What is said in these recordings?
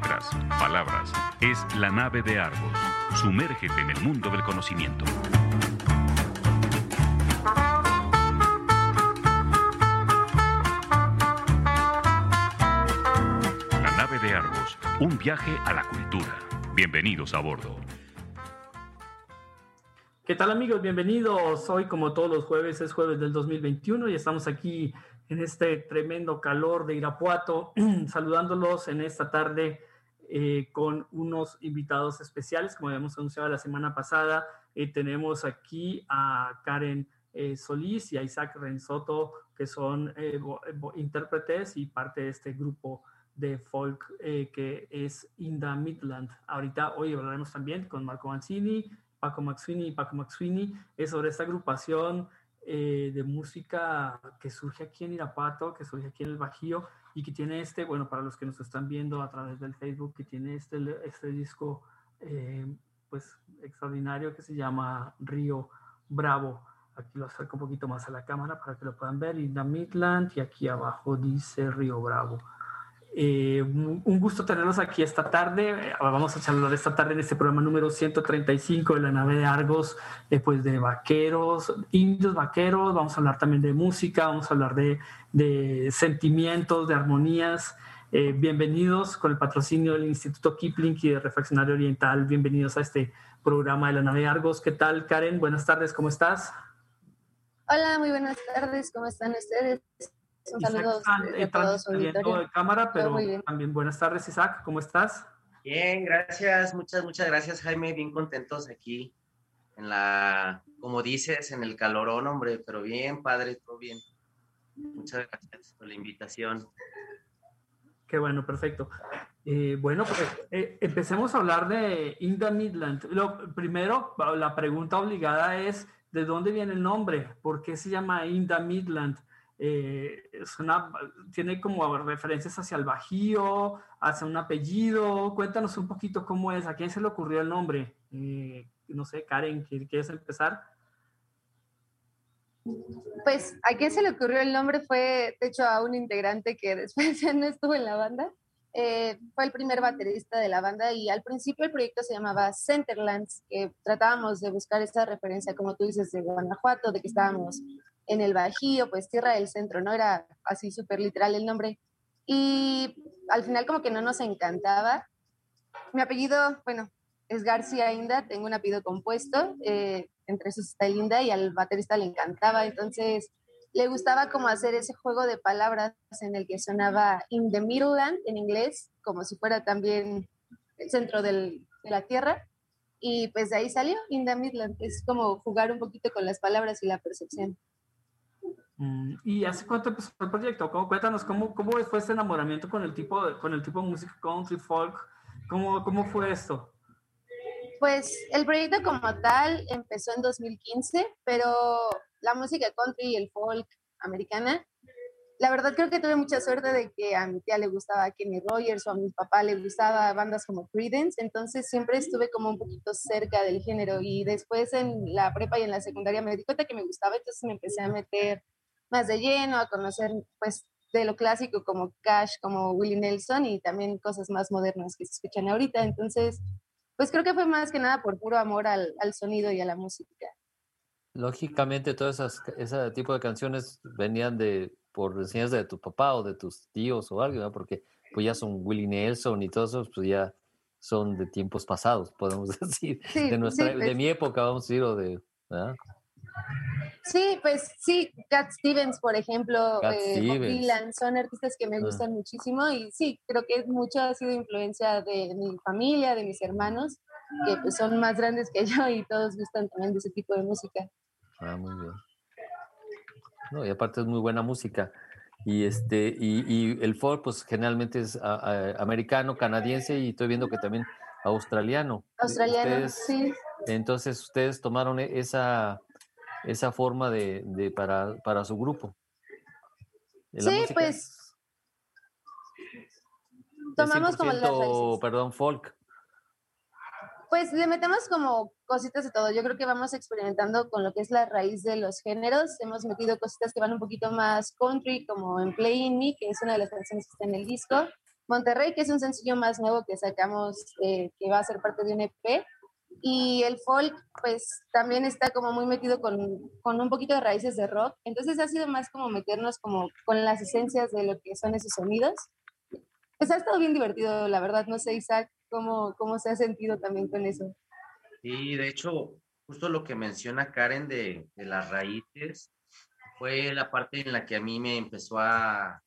palabras. Es la nave de Argos. Sumérgete en el mundo del conocimiento. La nave de Argos. Un viaje a la cultura. Bienvenidos a bordo. ¿Qué tal amigos? Bienvenidos. Hoy como todos los jueves es jueves del 2021 y estamos aquí en este tremendo calor de Irapuato, saludándolos en esta tarde eh, con unos invitados especiales, como habíamos anunciado la semana pasada. Eh, tenemos aquí a Karen eh, Solís y a Isaac Renzoto, que son intérpretes y parte de este grupo de folk que es Inda Midland. Ahorita hoy hablaremos también con Marco Mancini, Paco Maxwini y Paco Maxwini sobre esta agrupación eh, de música que surge aquí en Irapato, que surge aquí en el Bajío y que tiene este, bueno, para los que nos están viendo a través del Facebook, que tiene este, este disco eh, pues extraordinario que se llama Río Bravo. Aquí lo acerco un poquito más a la cámara para que lo puedan ver. Inda Midland y aquí abajo dice Río Bravo. Eh, un gusto tenerlos aquí esta tarde. Eh, vamos a charlar esta tarde en este programa número 135 de la nave de Argos, eh, pues de vaqueros, indios vaqueros. Vamos a hablar también de música, vamos a hablar de, sentimientos, de armonías. bienvenidos con el patrocinio del Instituto Kipling y de Refaccionario Oriental. Bienvenidos a este programa de la nave de Argos. ¿Qué tal, Karen? Buenas tardes, ¿cómo estás? Hola, muy buenas tardes, ¿cómo están ustedes? Un saludo a de cámara, pero también buenas tardes, Isaac, ¿cómo estás? Bien, gracias, muchas, muchas gracias, Jaime, bien contentos aquí en la, como dices, en el calorón, hombre, pero bien, padre, todo bien. Muchas gracias por la invitación. Qué bueno, perfecto. Eh, bueno, pues eh, empecemos a hablar de Inda Midland. Lo primero, la pregunta obligada es, ¿de dónde viene el nombre? ¿Por qué se llama Inda Midland? Eh, tiene como referencias hacia el Bajío, hacia un apellido. Cuéntanos un poquito cómo es, a quién se le ocurrió el nombre. Eh, no sé, Karen, ¿quieres empezar? Pues a quién se le ocurrió el nombre fue, de hecho, a un integrante que después no estuvo en la banda. Eh, fue el primer baterista de la banda y al principio el proyecto se llamaba Centerlands, que tratábamos de buscar esa referencia, como tú dices, de Guanajuato, de que estábamos en el Bajío, pues Tierra del Centro, ¿no? Era así súper literal el nombre. Y al final como que no nos encantaba. Mi apellido, bueno, es García Inda, tengo un apellido compuesto, eh, entre esos está Inda y al baterista le encantaba, entonces le gustaba como hacer ese juego de palabras en el que sonaba in the Midland en inglés, como si fuera también el centro del, de la tierra. Y pues de ahí salió in the Midland, es como jugar un poquito con las palabras y la percepción. Mm, ¿Y hace cuánto empezó el proyecto? ¿Cómo, cuéntanos cómo, cómo fue este enamoramiento con el tipo con el tipo de música country, folk. ¿Cómo, ¿Cómo fue esto? Pues el proyecto como tal empezó en 2015, pero la música country y el folk americana, la verdad creo que tuve mucha suerte de que a mi tía le gustaba Kenny Rogers o a mi papá le gustaba bandas como Creedence, entonces siempre estuve como un poquito cerca del género y después en la prepa y en la secundaria me di cuenta que me gustaba, entonces me empecé a meter más de lleno, a conocer pues de lo clásico como Cash, como Willie Nelson y también cosas más modernas que se escuchan ahorita. Entonces, pues creo que fue más que nada por puro amor al, al sonido y a la música. Lógicamente, todo esas, ese tipo de canciones venían de por enseñanzas de tu papá o de tus tíos o algo, ¿no? porque pues ya son Willie Nelson y todos esos, pues ya son de tiempos pasados, podemos decir, de, nuestra, de pues mi época, vamos a decir, o de... Sí, pues sí, Cat Stevens, por ejemplo, eh, Dylan, son artistas que me ah. gustan muchísimo y sí, creo que mucho ha sido influencia de mi familia, de mis hermanos, que pues son más grandes que yo y todos gustan también de ese tipo de música. Ah, muy bien. No, y aparte es muy buena música. Y este, y, y el folk, pues generalmente es americano, canadiense, y estoy viendo que también australiano. Australiano, sí. Entonces ustedes tomaron e, esa esa forma de, de para, para, su grupo. Sí, pues tomamos como las perdón, folk. Pues le metemos como cositas de todo. Yo creo que vamos experimentando con lo que es la raíz de los géneros. Hemos metido cositas que van un poquito más country, como en Playing Me, que es una de las canciones que está en el disco. Monterrey, que es un sencillo más nuevo que sacamos, eh, que va a ser parte de un EP. Y el folk, pues también está como muy metido con, con, un poquito de raíces de rock. Entonces ha sido más como meternos como con las esencias de lo que son esos sonidos. Pues ha estado bien divertido, la verdad. No sé, Isaac, cómo, cómo se ha sentido también con eso. Sí, de hecho, justo lo que menciona Karen de, de las raíces fue la parte en la que a mí me empezó a,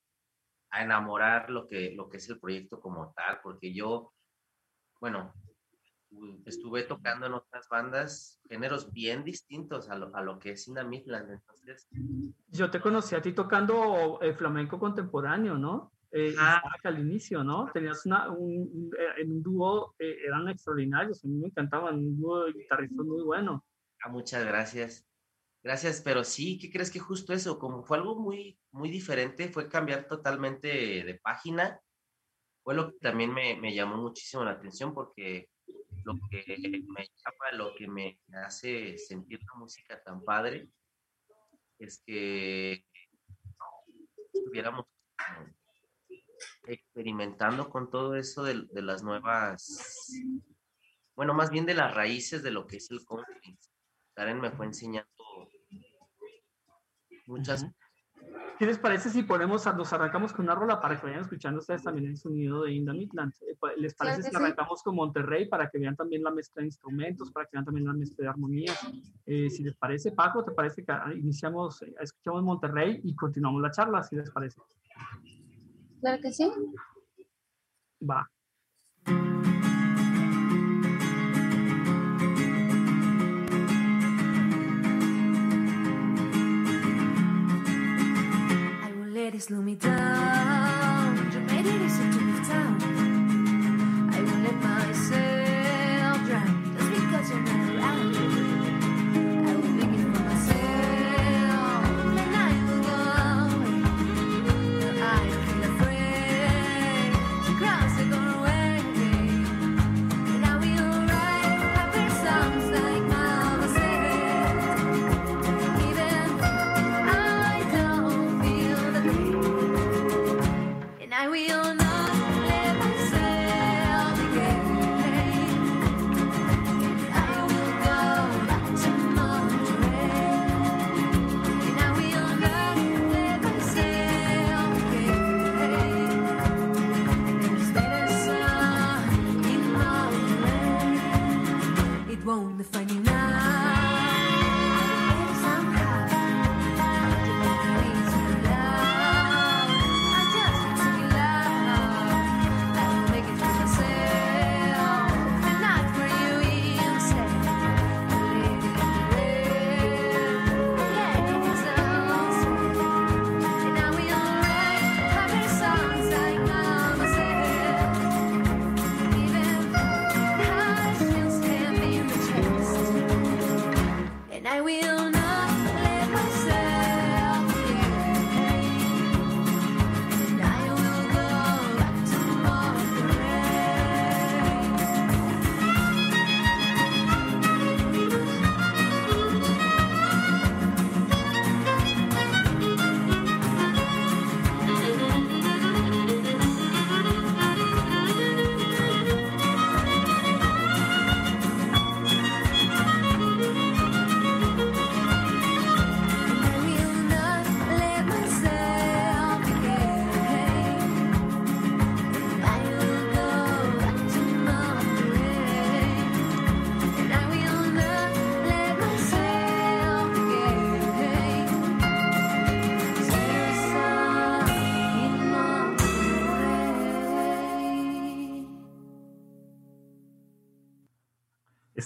a enamorar lo que, lo que es el proyecto como tal, porque yo, bueno, estuve tocando en otras bandas, géneros bien distintos a lo, a lo que es Inda Midland, entonces... Yo te conocí a ti tocando el eh, flamenco contemporáneo, ¿no? Eh, al inicio, ¿no? Tenías una, un, eh, en un dúo, eh, eran extraordinarios, a mí me encantaban, un dúo de guitarristas muy bueno. Ah, muchas gracias. Gracias, pero sí, ¿qué crees que justo eso? Como fue algo muy, muy diferente, fue cambiar totalmente de, página. Fue lo que también me, me, llamó muchísimo la atención porque lo que me llama, lo que me hace sentir la música tan padre es que estuviéramos experimentando con todo eso de, las nuevas, bueno, más bien de las raíces de lo que es el country. Karen me fue enseñando muchas. ¿Qué les parece si ponemos, nos arrancamos con una rola para que vayan escuchando ustedes también el sonido de Inda Midland? Eh, ¿Les parece si arrancamos con Monterrey para que vean también la mezcla de instrumentos, para que vean también la mezcla de armonías? Eh, si les parece, Paco, ¿te parece que ah, iniciamos, eh, escuchamos Monterrey y continuamos la charla, si les parece? Claro que sí. Va. Slow me down. You made it easy to leave town. I won't let myself drown just because you're not around.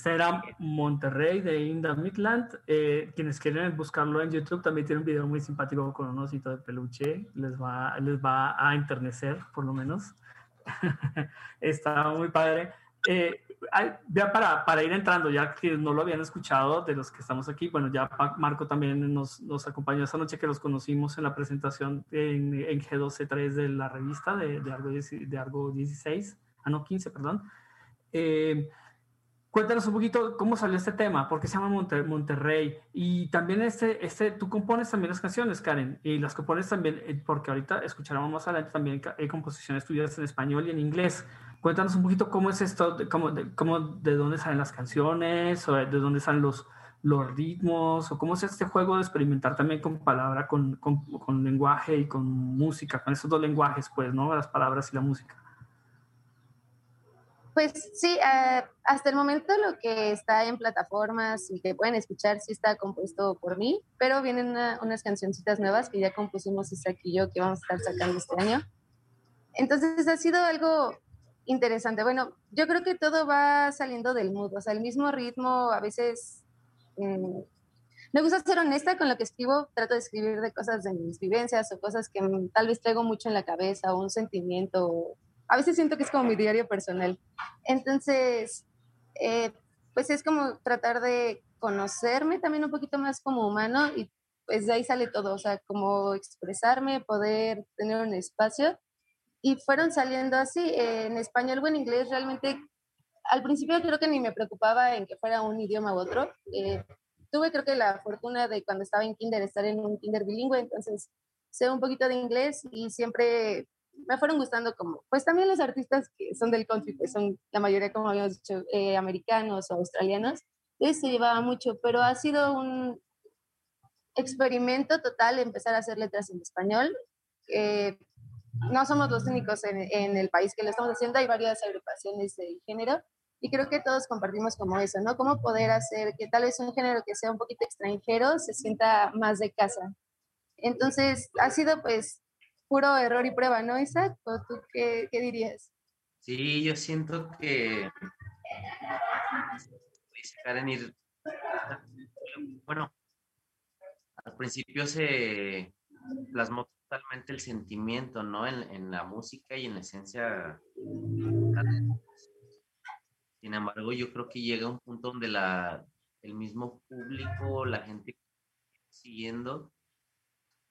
Era Monterrey de Inda Midland. Eh, quienes quieren buscarlo en YouTube también tiene un video muy simpático con un osito de peluche. Les va, les va a enternecer, por lo menos. Está muy padre. Eh, ya para, para ir entrando, ya que no lo habían escuchado de los que estamos aquí, bueno, ya Marco también nos, nos acompañó esta noche que los conocimos en la presentación en, en G12.3 de la revista de, de, Argo, 10 de Argo 16, ah no, 15, perdón. Eh, Cuéntanos un poquito cómo salió este tema, por qué se llama Monte- Monterrey. Y también este, este, tú compones también las canciones, Karen, y las compones también, eh, porque ahorita escucharemos más adelante también hay composiciones tuyas en español y en inglés. Cuéntanos un poquito cómo es esto, cómo, de, cómo- de dónde salen las canciones, o de dónde salen los, los ritmos, o cómo es este juego de experimentar también con palabra, con, con, con lenguaje y con música, con esos dos lenguajes, pues, ¿no? Las palabras y la música. Pues sí, eh, hasta el momento lo que está en plataformas y que pueden escuchar sí está compuesto por mí, pero vienen una- unas cancioncitas nuevas que ya compusimos Isaac y yo que vamos a estar sacando este año. Entonces ha sido algo interesante. Bueno, yo creo que todo va saliendo del mood, o sea, el mismo ritmo, a veces... mm, me gusta ser honesta con lo que escribo, trato de escribir de cosas de mis vivencias o cosas que tal vez traigo mucho en la cabeza o un sentimiento. A veces siento que es como mi diario personal. Entonces, eh, pues es como tratar de conocerme también un poquito más como humano y pues de ahí sale todo, o sea, como expresarme, poder tener un espacio. Y fueron saliendo así, eh, en español o en inglés, realmente al principio creo que ni me preocupaba en que fuera un idioma u otro. Eh, tuve creo que la fortuna de cuando estaba en kinder estar en un kinder bilingüe, entonces sé un poquito de inglés y siempre me fueron gustando como, pues también los artistas que son del country, pues son la mayoría, como habíamos dicho, eh, americanos o australianos, entonces se llevaba mucho, pero ha sido un experimento total empezar a hacer letras en español. Eh, no somos los únicos en, en el país que lo estamos haciendo, hay varias agrupaciones del género y creo que todos compartimos como eso, ¿no? Cómo poder hacer que tal vez un género que sea un poquito extranjero se sienta más de casa. Entonces, ha sido pues puro error y prueba, ¿no, Isaac? ¿O tú qué, dirías? Sí, yo siento que Karen ir bueno, al principio se plasmó totalmente el sentimiento, ¿no? En, en la música y en la esencia. Sin embargo, yo creo que llega un punto donde la, el mismo público, la gente siguiendo,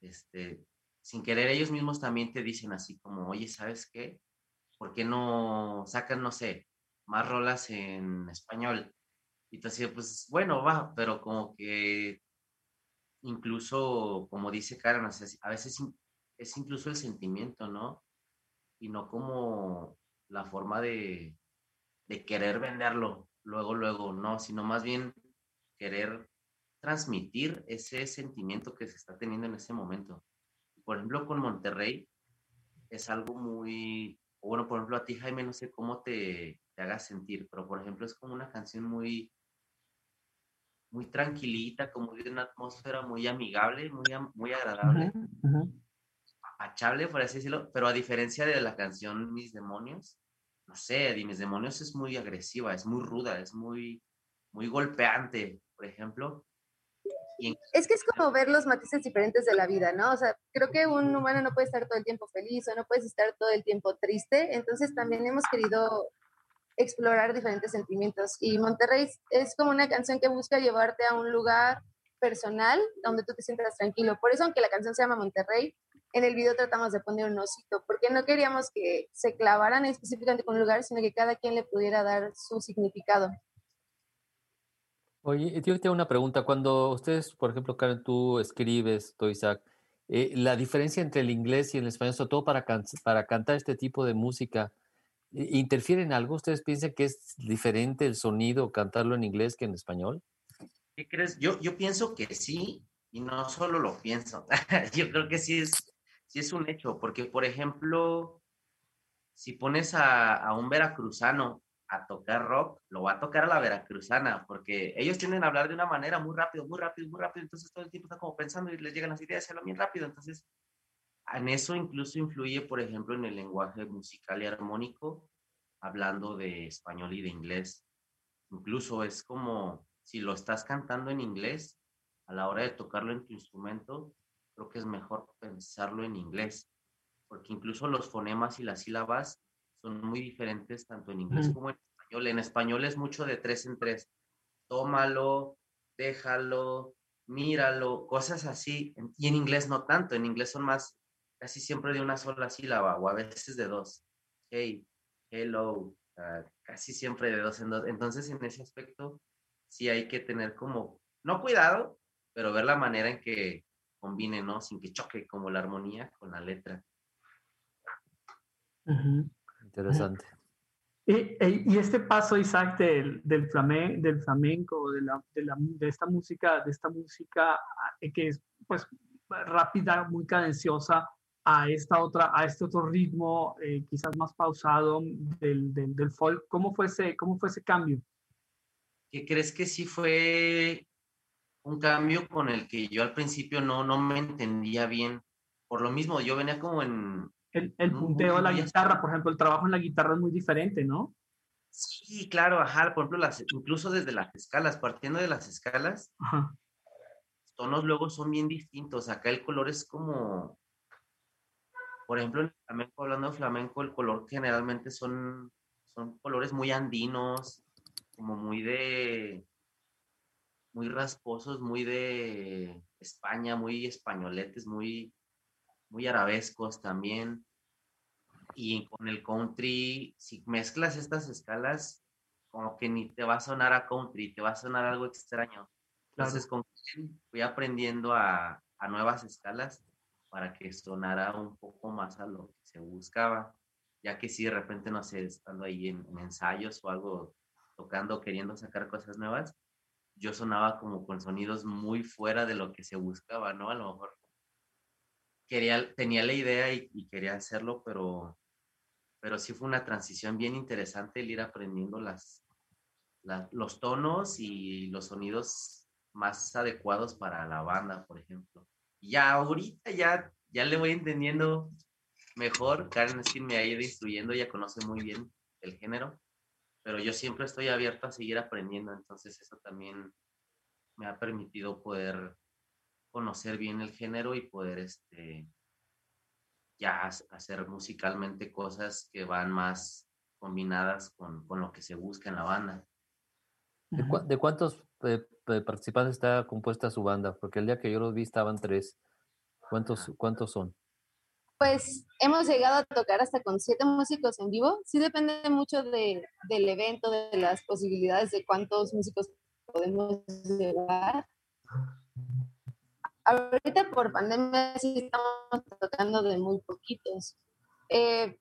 este, sin querer ellos mismos también te dicen así como, oye, ¿sabes qué? ¿Por qué no sacan, no sé, más rolas en español? Y tú así, pues bueno, va, pero como que incluso, como dice Karen, a veces es incluso el sentimiento, ¿no? Y no como la forma de, de querer venderlo luego, luego, no, sino más bien querer transmitir ese sentimiento que se está teniendo en ese momento. Por ejemplo, con Monterrey es algo muy, bueno, por ejemplo, a ti, Jaime, no sé cómo te, te hagas sentir, pero por ejemplo, es como una canción muy, muy tranquilita, como de una atmósfera muy amigable, muy, muy agradable, Ujú, ujú. apachable, por así decirlo, pero a diferencia de la canción Mis Demonios, no sé, de Mis Demonios es muy agresiva, es muy ruda, es muy, muy golpeante, por ejemplo. Es que es como ver los matices diferentes de la vida, ¿no? O sea, creo que un humano no puede estar todo el tiempo feliz o no puedes estar todo el tiempo triste, entonces también hemos querido explorar diferentes sentimientos y Monterrey es como una canción que busca llevarte a un lugar personal donde tú te sientas tranquilo. Por eso, aunque la canción se llama Monterrey, en el video tratamos de poner un osito, porque no queríamos que se clavaran específicamente con un lugar, sino que cada quien le pudiera dar su significado. Oye, yo tengo una pregunta. Cuando ustedes, por ejemplo, Karen, tú escribes, tú, Isaac, eh, la diferencia entre el inglés y el español, sobre todo para, para cantar este tipo de música, ¿i- ¿interfiere en algo? ¿Ustedes piensan que es diferente el sonido cantarlo en inglés que en español? ¿Qué crees? Yo, yo pienso que sí, y no solo lo pienso. yo creo que sí es, sí es un hecho, porque, por ejemplo, si pones a, a un veracruzano a tocar rock, lo va a tocar a la veracruzana, porque ellos tienden a hablar de una manera muy rápido, muy rápido, muy rápido, entonces todo el tiempo están como pensando y les llegan las ideas y hablan bien rápido, entonces en eso incluso influye, por ejemplo, en el lenguaje musical y armónico, hablando de español y de inglés. Incluso es como si lo estás cantando en inglés, a la hora de tocarlo en tu instrumento, creo que es mejor pensarlo en inglés, porque incluso los fonemas y las sílabas son muy diferentes tanto en inglés como en español. En español es mucho de tres en tres. Tómalo, déjalo, míralo, cosas así. Y en inglés no tanto, en inglés son más casi siempre de una sola sílaba o a veces de dos. Hey, hello, uh, casi siempre de dos en dos. Entonces, en ese aspecto, sí hay que tener como, no cuidado, pero ver la manera en que combine, ¿no? Sin que choque como la armonía con la letra. Interesante. Y, e- y este paso, Isaac, del, del, flame- del flamenco, de, la, de, la- de esta música, de esta música eh, que es pues rápida, muy cadenciosa, a esta otra, a este otro ritmo, eh, quizás más pausado del, del, del folk. ¿Cómo fue ese, cómo fue ese cambio? ¿Qué crees que sí fue un cambio con el que yo al principio no, no me entendía bien? Por lo mismo, yo venía como en... El, el punteo de la guitarra, por ejemplo, el trabajo en la guitarra es muy diferente, ¿no? Sí, claro, ajá, por ejemplo, las, incluso desde las escalas, partiendo de las escalas, Ajá. los tonos luego son bien distintos. Acá el color es como, por ejemplo, en flamenco, hablando de flamenco, el color generalmente son, son colores muy andinos, como muy de, muy rasposos, muy de España, muy españoletes, muy, muy arabescos también. Y con el country, si mezclas estas escalas, como que ni te va a sonar a country, te va a sonar algo extraño. Entonces, con Ken fui aprendiendo a, a nuevas escalas para que sonara un poco más a lo que se buscaba, ya que si de repente, no sé, estando ahí en, en ensayos o algo, tocando, queriendo sacar cosas nuevas, yo sonaba como con sonidos muy fuera de lo que se buscaba, ¿no? A lo mejor quería, tenía la idea y, y quería hacerlo, pero, pero sí fue una transición bien interesante el ir aprendiendo las, la- los tonos y los sonidos más adecuados para la banda, por ejemplo. Y ya ahorita ya, ya le voy entendiendo mejor. Karen quien me ha ido instruyendo, ella conoce muy bien el género, pero yo siempre estoy abierto a seguir aprendiendo, entonces eso también me ha permitido poder conocer bien el género y poder este ya hacer musicalmente cosas que van más combinadas con, con lo que se busca en la banda. ¿De, cuántos eh, participantes está compuesta su banda? Porque el día que yo los vi estaban tres. ¿Cuántos, cuántos son? Pues hemos llegado a tocar hasta con siete músicos en vivo. Sí depende mucho de, del evento, de las posibilidades de cuántos músicos podemos llevar. Ahorita por pandemia sí estamos tocando de muy poquitos. Eh,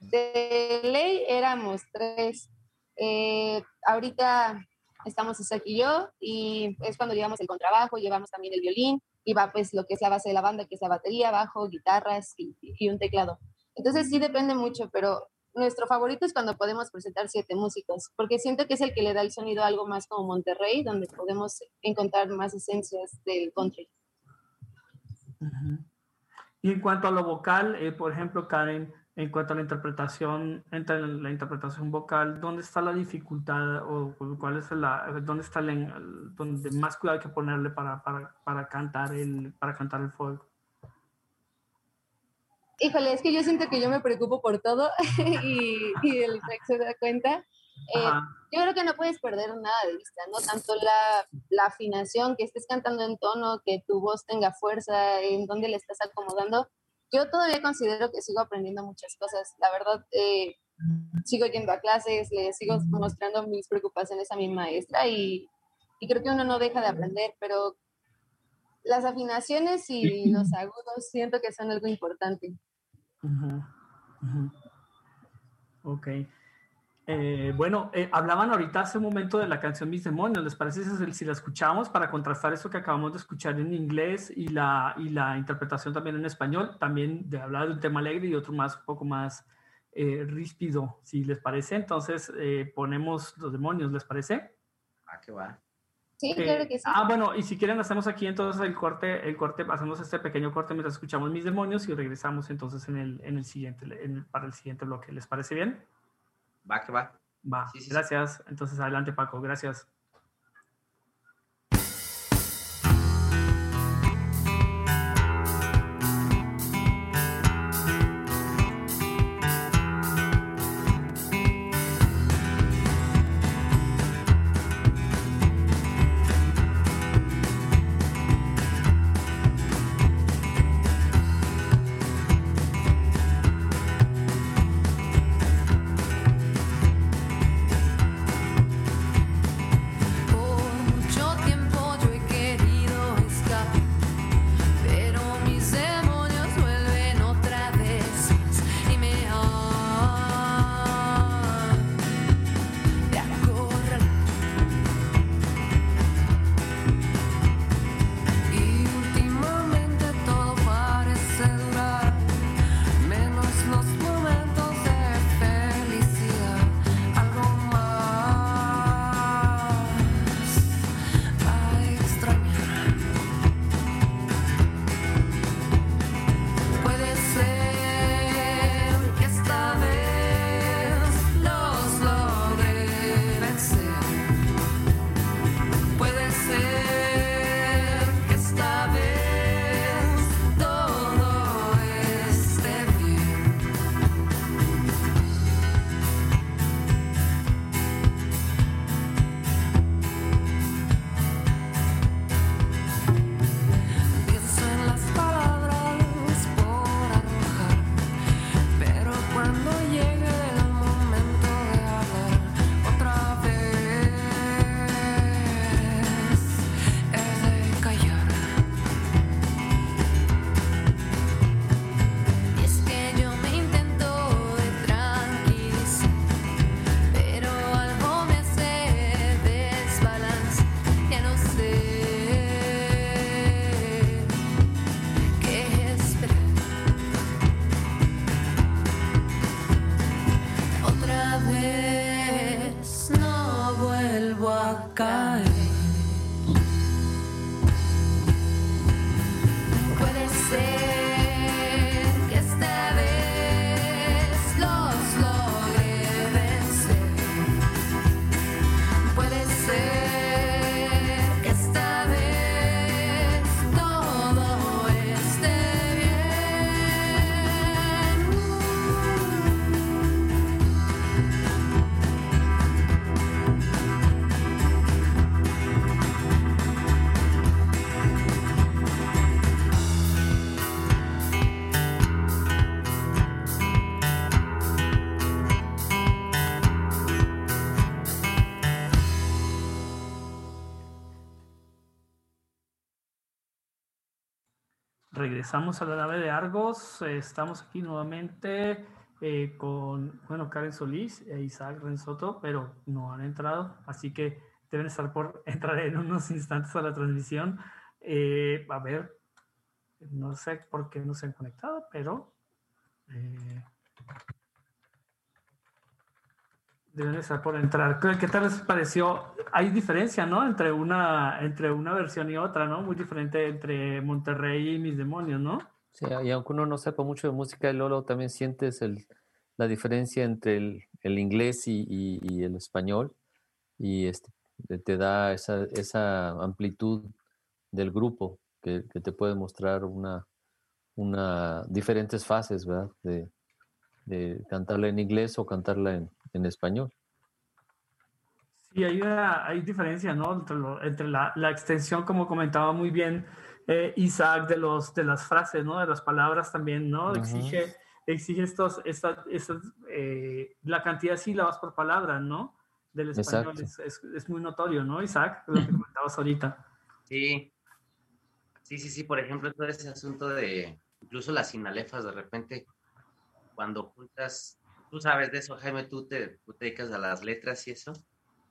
de ley éramos tres. Eh, ahorita estamos Isaac y yo y es cuando llevamos el contrabajo, llevamos también el violín y va pues lo que es la base de la banda, que es la batería, bajo, guitarras y, y un teclado. Entonces sí depende mucho, pero nuestro favorito es cuando podemos presentar siete músicos, porque siento que es el que le da el sonido a algo más como Monterrey, donde podemos encontrar más esencias del country. Y en cuanto a lo vocal, eh, por ejemplo, Karen, en cuanto a la interpretación, entre la interpretación vocal, ¿dónde está la dificultad o cuál es la, dónde está el, el- donde más cuidado hay que ponerle para, para, para cantar el, para cantar el folk? Híjole, es que yo siento que yo me preocupo por todo y, y el Rex se da cuenta. Eh, Ajá. yo creo que no puedes perder nada de vista, ¿no? Tanto la, la afinación, que estés cantando en tono, que tu voz tenga fuerza, en dónde le estás acomodando. Yo todavía considero que sigo aprendiendo muchas cosas. La verdad, eh, sigo yendo a clases, le sigo mostrando mis preocupaciones a mi maestra y, y creo que uno no deja de aprender, pero las afinaciones y los agudos siento que son algo importante. Ujú. Ok. Eh, bueno, eh, hablaban ahorita hace un momento de la canción Mis Demonios. ¿Les parece si, si la escuchamos para contrastar eso que acabamos de escuchar en inglés y la, y la interpretación también en español? También de hablar de un tema alegre y otro más, un poco más eh, ríspido, si les parece. Entonces eh, ponemos Los Demonios, ¿les parece? Ah, qué va. Sí, Eh, claro que sí. Ah, bueno, y si quieren hacemos aquí entonces el corte, el corte, hacemos este pequeño corte mientras escuchamos Mis Demonios y regresamos entonces en el, en el siguiente, en el- para el siguiente bloque. ¿Les parece bien? Va, que va. Va, Sí, sí, sí. gracias. Entonces adelante Paco, gracias. Regresamos a la nave de Argos. Estamos aquí nuevamente eh, con, bueno, Karen Solís e Isaac Renzoto, pero no han entrado, así que deben estar por entrar en unos instantes a la transmisión. Eh, a ver, no sé por qué no se han conectado, pero eh, deben estar por entrar. ¿Qué, tal les pareció? Hay diferencia, ¿no? Entre una, entre una versión y otra, ¿no? Muy diferente entre Monterrey y Mis Demonios, ¿no? Sí, y aunque uno no sepa mucho de música, Lolo, también sientes el, la diferencia entre el, el inglés y, y- el español y este, te- da esa, esa amplitud del grupo que, que te puede mostrar una, una diferentes fases, ¿verdad? De cantarla en inglés o cantarla en, en español. Sí, hay, una, hay diferencia, ¿no? Entre, lo- entre la, la extensión, como comentaba muy bien eh, Isaac, de, los, de las frases, ¿no? De las palabras también, ¿no? Exige, exige estos, esta- estas, eh, la cantidad de sílabas por palabra, ¿no? Del español es, es, es muy notorio, ¿no, Isaac? Lo que comentabas ahorita. Sí. Sí, sí, sí. Por ejemplo, todo ese asunto de incluso las sinalefas, de repente, cuando juntas, tú sabes de eso, Jaime, tú te, tú te dedicas a las letras y eso,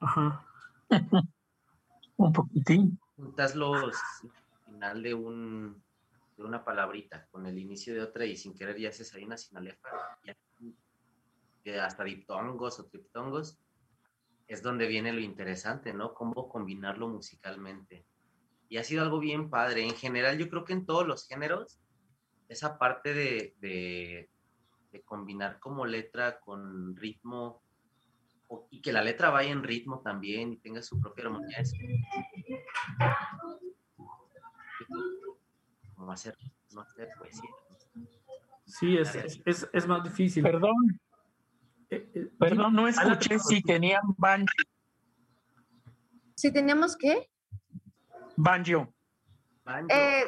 Ajá. Un poquitín. juntas los final de un de una palabrita con el inicio de otra y sin querer ya haces ahí una sinalefa que hasta diptongos o triptongos es donde viene lo interesante, ¿no? Cómo combinarlo musicalmente. Y ha sido algo bien padre. En general, yo creo que en todos los géneros, esa parte de, de, de combinar como letra con ritmo o- y que la letra vaya en ritmo también y tenga su propia armonía, es como hacer, no hacer poesía. Sí, es, es, es, es más difícil. Perdón, Eh, eh, perdón, no escuché si tenían ban- Si teníamos que, banjo. Banjo, Eh,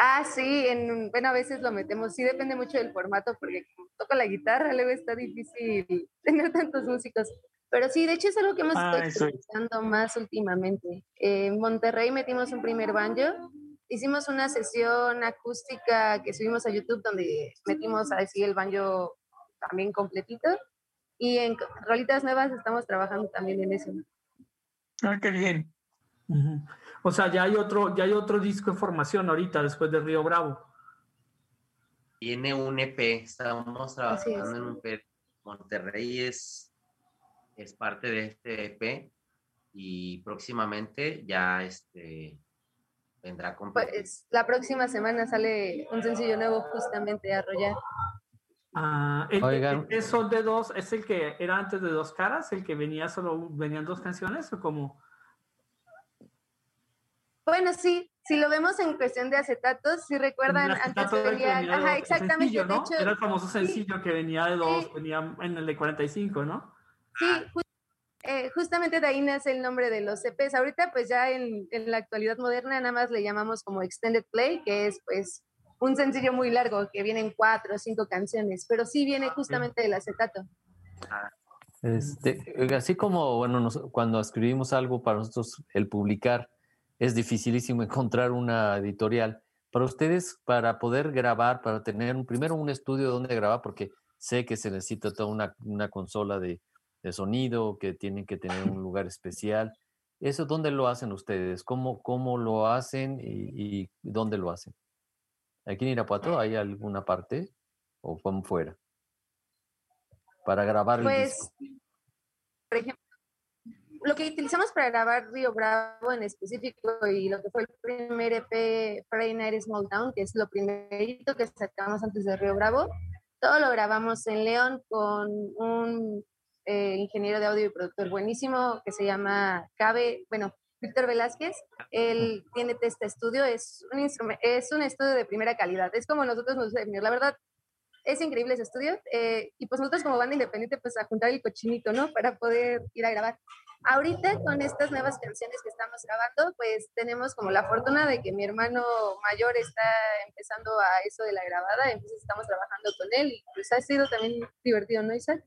ah, sí, en, bueno, a veces lo metemos, sí depende mucho del formato, porque como toco la guitarra, luego está difícil tener tantos músicos. Pero sí, de hecho es algo que hemos Ah, estado experimentando más últimamente. En Monterrey metimos un primer banjo, hicimos una sesión acústica que subimos a YouTube donde metimos así el banjo también completito. Y en rolitas nuevas estamos trabajando también en eso. Ah, qué bien. Ujú. O sea, ya hay otro, ya hay otro disco en formación ahorita, después de Río Bravo. Viene un EP, estamos Así es. trabajando en un EP. Monterrey es, es parte de este EP y próximamente ya este vendrá completo. Pues la próxima semana sale un sencillo nuevo justamente a arrollar. Ah, el, Oigan. el- el Sol de Dos es el que era antes de Dos Caras, el que venía solo, venían dos canciones o como. Bueno, sí, si lo vemos en cuestión de acetatos, si recuerdan, antes venía de ajá, exactamente, sencillo, de ¿no? hecho, Era el famoso sencillo que venía de dos, Sí. venía en el de 45, ¿no? sí, ju- eh, justamente de ahí nace el nombre de los CPs. Ahorita, pues ya en, en la actualidad moderna, nada más le llamamos como Extended Play, que es pues un sencillo muy largo, que vienen cuatro o cinco canciones, pero sí viene justamente del acetato. Este, oiga, así como bueno, nos- cuando escribimos algo para nosotros, el publicar, es dificilísimo encontrar una editorial. Para ustedes, para poder grabar, para tener un- primero un estudio donde grabar, porque sé que se necesita toda una, una consola de, de sonido, que tienen que tener un lugar especial. ¿Eso dónde lo hacen ustedes? ¿Cómo, cómo lo hacen y, y dónde lo hacen? ¿Aquí en Irapuato hay alguna parte o como fuera? Para grabar el Pues, disco. por ejemplo, lo que utilizamos para grabar Río Bravo en específico y lo que fue el primer EP Friday Night Small Town, que es lo primerito que sacamos antes de Río Bravo, todo lo grabamos en León con un eh, ingeniero de audio y productor buenísimo que se llama Cabe, bueno, Víctor Velázquez. Él tiene Testa Estudio, es un, es un estudio de primera calidad. Es como nosotros nos definimos. La verdad, es increíble ese estudio. eh, y pues nosotros como banda independiente, pues a juntar el cochinito, ¿no? Para poder ir a grabar. Ahorita con estas nuevas canciones que estamos grabando, pues tenemos como la fortuna de que mi hermano mayor está empezando a eso de la grabada, entonces estamos trabajando con él y pues ha sido también divertido, ¿no, Isaac?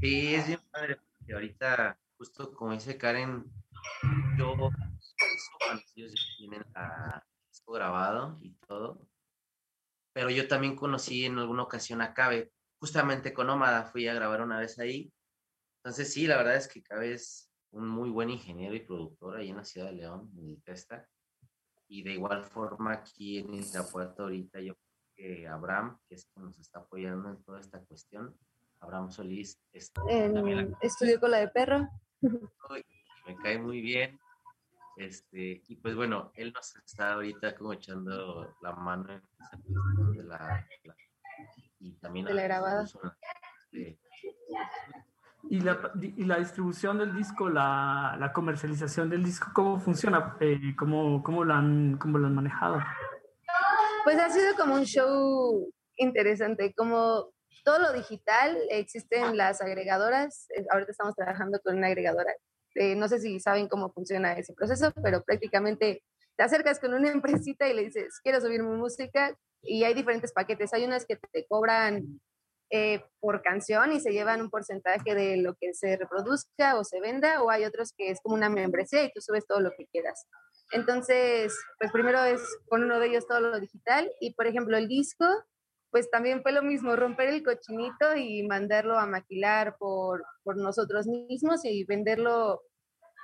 Sí, es bien padre, porque ahorita, justo como dice Karen, yo, ellos tienen esto grabado y todo, pero yo también conocí en alguna ocasión a Cabe, justamente con Nómada, fui a grabar una vez ahí. Entonces, sí, la verdad es que Cabe es un muy buen ingeniero y productor ahí en la ciudad de León, en Testa. Y de igual forma aquí en Irapuato ahorita yo creo que Abraham, que es quien nos está apoyando en toda esta cuestión, Abraham Solís, este, también la En Estudio Cola de Perro. me cae muy bien. Este, y pues bueno, él nos está ahorita como echando la mano en esa de la, la- y también De la grabada. este, ¿Y la, y la distribución del disco, la, la comercialización del disco, cómo funciona? Eh, ¿cómo, cómo, lo han, ¿Cómo lo han manejado? Pues ha sido como un show interesante, como todo lo digital, existen las agregadoras, eh, ahorita estamos trabajando con una agregadora, eh, no sé si saben cómo funciona ese proceso, pero prácticamente te acercas con una empresita y le dices, quiero subir mi música y hay diferentes paquetes, hay unas que te cobran eh, por canción y se llevan un porcentaje de lo que se reproduzca o se venda, o hay otros que es como una membresía y tú subes todo lo que quieras. Entonces, pues primero es con uno de ellos todo lo digital y por ejemplo el disco, pues también fue lo mismo, romper el cochinito y mandarlo a maquilar por, por nosotros mismos y venderlo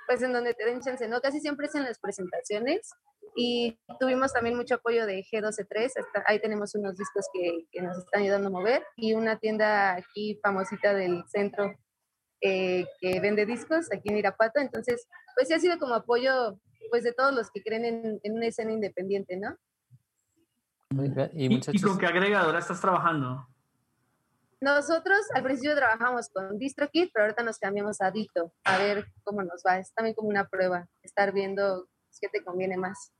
pues en donde te den chance, ¿no? Casi siempre es en las presentaciones y tuvimos también mucho apoyo de G123, hasta- ahí tenemos unos discos que, que nos están ayudando a mover y una tienda aquí famosita del centro eh, que vende discos aquí en Irapuato, entonces pues sí ha sido como apoyo pues de todos los que creen en, en una escena independiente, ¿no? Y ¿Y, con qué agregadora estás trabajando? Nosotros al principio trabajamos con DistroKid, pero ahorita nos cambiamos a Dito, a ver cómo nos va. Es también como una prueba, estar viendo qué te conviene más.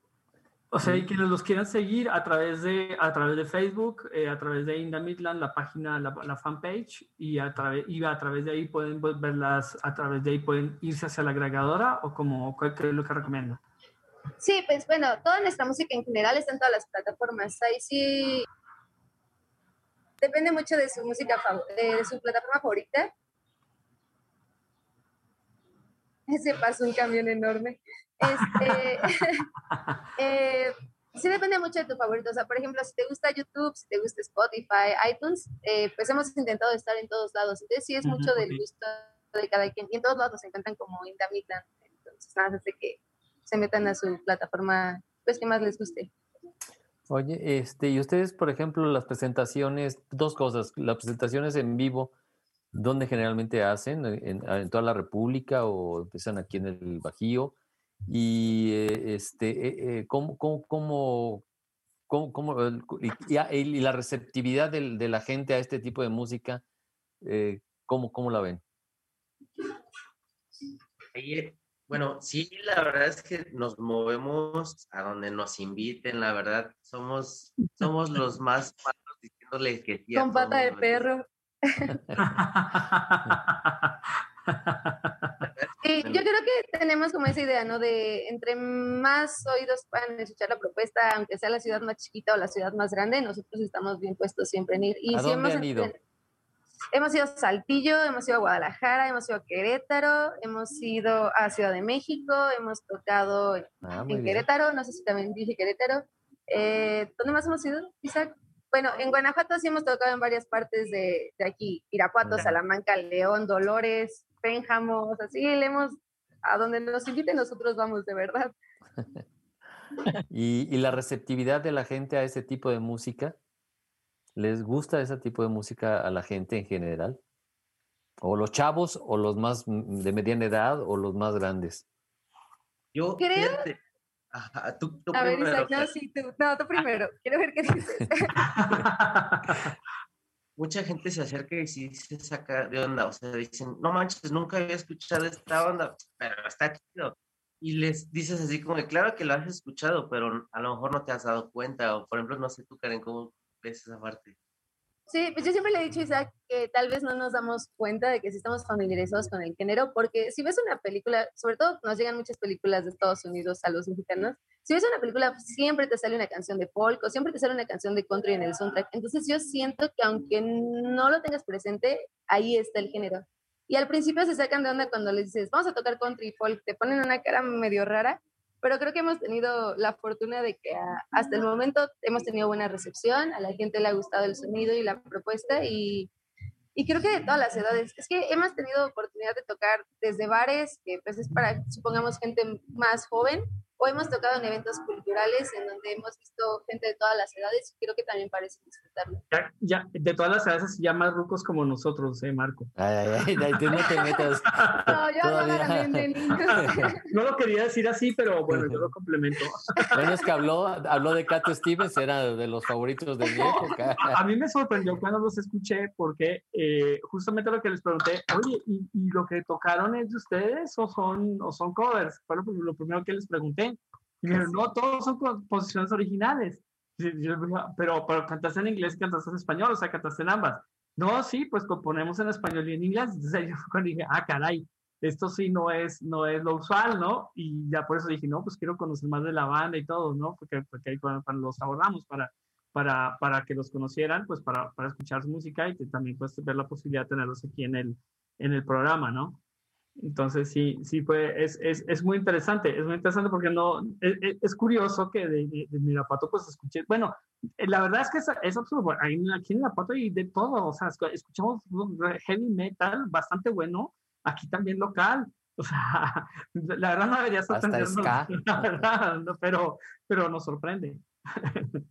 O sea, y quienes los quieran seguir a través de, a través de Facebook, eh, a través de Inda Midland, la página, la, la fanpage, y a, través, y a través de ahí pueden verlas, a través de ahí pueden irse hacia la agregadora o como, ¿qué qué es lo que recomienda? Sí, pues bueno, toda nuestra música en general está en todas las plataformas. Ahí sí depende mucho de su música, de su plataforma favorita. Ese pasó un camión enorme. Este, eh, sí depende mucho de tu favorito. O sea, por ejemplo, si te gusta YouTube, si te gusta Spotify, iTunes, eh, pues hemos intentado estar en todos lados. Entonces sí es mucho del gusto de cada quien. Y en todos lados nos encuentran como Inda Midland. Entonces nada más hace que se metan a su plataforma, pues que más les guste. oye, este, y ustedes, por ejemplo, las presentaciones, dos cosas, las presentaciones en vivo, ¿dónde generalmente hacen? ¿En, en toda la República o empiezan aquí en el Bajío? Y eh, este, eh, eh, ¿cómo, cómo, cómo, cómo- cómo, el- y, la receptividad de la gente a este tipo de música, eh, ¿cómo, cómo la ven? Ahí, Bueno, sí, la verdad es que nos movemos a donde nos inviten, la verdad, somos, somos los más malos diciéndole que sí Con pata de perro. Sí, yo creo que tenemos como esa idea, ¿no? De entre más oídos puedan escuchar la propuesta, aunque sea la ciudad más chiquita o la ciudad más grande, nosotros estamos bien puestos siempre en ir. Y ¿A si dónde hemos, han ido? Hemos ido a Saltillo, hemos ido a Guadalajara, hemos ido a Querétaro, hemos ido a Ciudad de México, hemos tocado en Ah, en bien. Querétaro, no sé si también dije Querétaro. Eh, ¿Dónde más hemos ido, Isaac? Bueno, en Guanajuato sí hemos tocado en varias partes de, de aquí, Irapuato. Salamanca, León, Dolores, Pénjamo, o sea, sí, le hemos, a donde nos inviten nosotros vamos, de verdad. ¿Y, y la receptividad de la gente a ese tipo de música? ¿Les gusta ese tipo de música a la gente en general? O los chavos, o los más mm, de mediana edad, o los más grandes. Yo, Creo- fíjate, ajá, tú, tú A ver, Isaac, no, sí, tú, no, tú primero. Quiero ver qué dices. mucha gente se acerca y sí se saca de onda, o sea, dicen, no manches, nunca había escuchado esta onda, pero está chido. Y les dices así como, claro que lo has escuchado, pero a lo mejor no te has dado cuenta, o por ejemplo, no sé tú, Karen, ¿cómo ves esa parte? Sí, pues yo siempre le he dicho a Isaac que tal vez no nos damos cuenta de que sí estamos familiarizados con el género, porque si ves una película, sobre todo nos llegan muchas películas de Estados Unidos a los mexicanos, si ves una película siempre te sale una canción de folk o siempre te sale una canción de country en el soundtrack. Entonces yo siento que aunque no lo tengas presente, ahí está el género. Y al principio se sacan de onda cuando les dices, vamos a tocar country folk, te ponen una cara medio rara, pero creo que hemos tenido la fortuna de que ah, hasta el momento hemos tenido buena recepción, a la gente le ha gustado el sonido y la propuesta y, y creo que de todas las edades. Es que hemos tenido oportunidad de tocar desde bares, que pues es para, supongamos, gente más joven, o hemos tocado en eventos culturales en donde hemos visto gente de todas las edades y creo que también parece disfrutarlo. Ya, ya, de todas las edades, ya más rucos como nosotros, eh, Marco. Ay, ay, ay, ay, tú no te metas. No, yo hablaba de niños. No lo quería decir así, pero bueno, yo lo complemento. Bueno, es que habló, habló de Cat Stevens, era de los favoritos de mi época. A mí me sorprendió cuando los escuché porque eh, justamente lo que les pregunté, oye, ¿y, y lo que tocaron es de ustedes o son, o son covers? Fue lo, lo primero que les pregunté. Y me dijeron, no, todos son composiciones originales. Y yo, pero, pero cantaste en inglés y cantaste en español, o sea, cantaste en ambas. No, sí, pues componemos en español y en inglés. Entonces yo dije, ah, caray, esto sí no es, no es lo usual, ¿no? Y ya por eso dije, no, pues quiero conocer más de la banda y todo, ¿no? Porque, porque ahí cuando, cuando los abordamos para, para, para que los conocieran, pues para, para escuchar su música y también pues ver la posibilidad de tenerlos aquí en el, en el programa, ¿no? Entonces sí, sí fue, es, es, es muy interesante, es muy interesante porque no, es, es- es curioso que de, de, de Mirapato pues escuché, bueno, eh, la verdad es que es, es absurdo, aquí en Mirapato hay de todo, o sea, escu- escuchamos heavy metal bastante bueno, aquí también local, o sea, la verdad no debería Hasta sorprendernos, la verdad, no, pero, pero nos sorprende.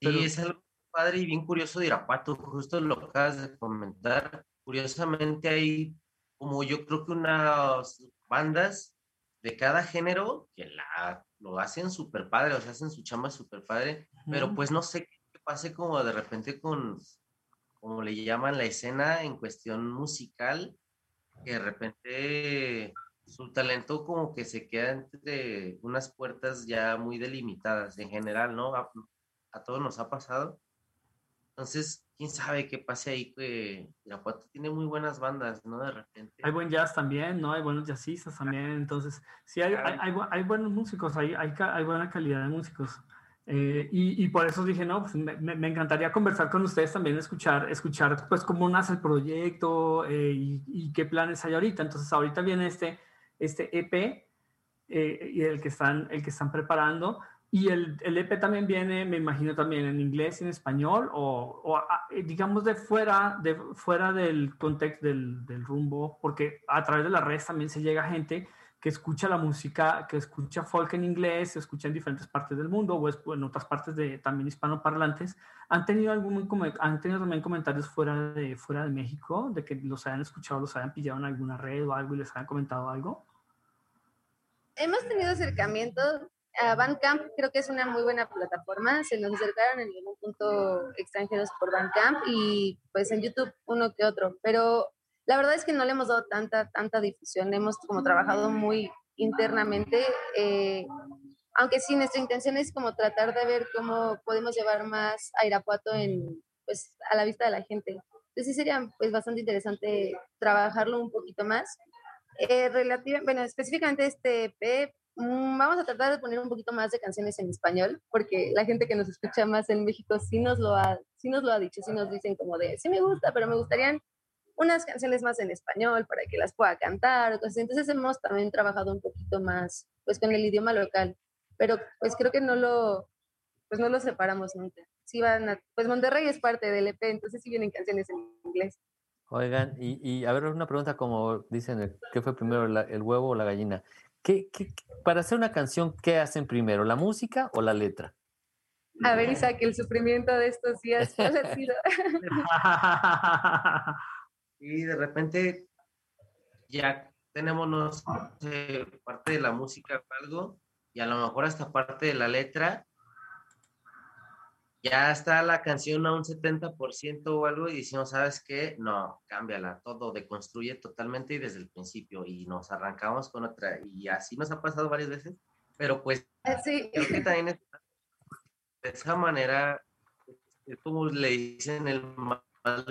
Sí, Pero- es algo padre y bien curioso de Irapuato, justo lo acabas de comentar. Curiosamente hay como yo creo que unas bandas de cada género que la, lo hacen súper padre, o sea, hacen su chamba súper padre, pero pues no sé qué pase como de repente con, como le llaman la escena en cuestión musical, que de repente su talento como que se queda entre unas puertas ya muy delimitadas en general, ¿no? A, a todos nos ha pasado. Entonces, quién sabe qué pase ahí, que Irapuato tiene muy buenas bandas, ¿no? De repente. Hay buen jazz también, ¿no? Hay buenos jazzistas también. Entonces, sí, hay, hay, hay, hay buenos músicos, hay, hay, buena calidad de músicos. Eh, y, y por eso dije, no, pues me, me- me encantaría conversar con ustedes también, escuchar, escuchar pues cómo nace el proyecto eh, y, y qué planes hay ahorita. Entonces, ahorita viene este, este EP eh, y el que están, el que están preparando. Y el, el EP también viene, me imagino, también en inglés y en español, o, o, ah, eh, digamos de fuera, de fuera del contexto del, del rumbo, porque a través de las redes también se llega gente que escucha la música, que escucha folk en inglés, se escucha en diferentes partes del mundo o es- o en otras partes de también hispanoparlantes. ¿Han tenido algún han tenido también comentarios fuera de, fuera de México, de que los hayan escuchado, los hayan pillado en alguna red o algo y les hayan comentado algo? Hemos tenido acercamiento a Bandcamp, creo que es una muy buena plataforma. Se nos acercaron en algún punto extranjeros por Bandcamp y pues en YouTube uno que otro. Pero la verdad es que no le hemos dado tanta, tanta difusión. Hemos como trabajado muy internamente. eh, aunque sí, nuestra intención es como tratar de ver cómo podemos llevar más a Irapuato en, pues, a la vista de la gente. Entonces sería pues bastante interesante trabajarlo un poquito más. Eh, bueno, específicamente este EP, vamos a tratar de poner un poquito más de canciones en español, porque la gente que nos escucha más en México sí nos lo ha, sí nos lo ha dicho, sí nos dicen como de, sí me gusta, pero me gustarían unas canciones más en español para que las pueda cantar. así. Entonces hemos también trabajado un poquito más, pues con el idioma local, pero pues creo que no lo, pues no lo separamos nunca. Sí van a- pues Monterrey es parte del EP, entonces sí vienen canciones en inglés. Oigan, y, y a ver, una pregunta como dicen, ¿qué fue primero, la- el huevo o la gallina? ¿Qué, qué- para hacer una canción, ¿qué hacen primero, la música o la letra? A ver, Isaac, el sufrimiento de estos días, ¿cuál ha sido? Y de repente ya tenemos no sé, parte de la música o algo, y a lo mejor hasta parte de la letra, ya está la canción a un 70% o algo, y decimos, ¿sabes qué? No, cámbiala, todo, deconstruye totalmente y desde el principio, y nos arrancamos con otra, y así nos ha pasado varias veces, pero pues Eh, Sí, creo que también es- de esa manera, es como le dicen el mal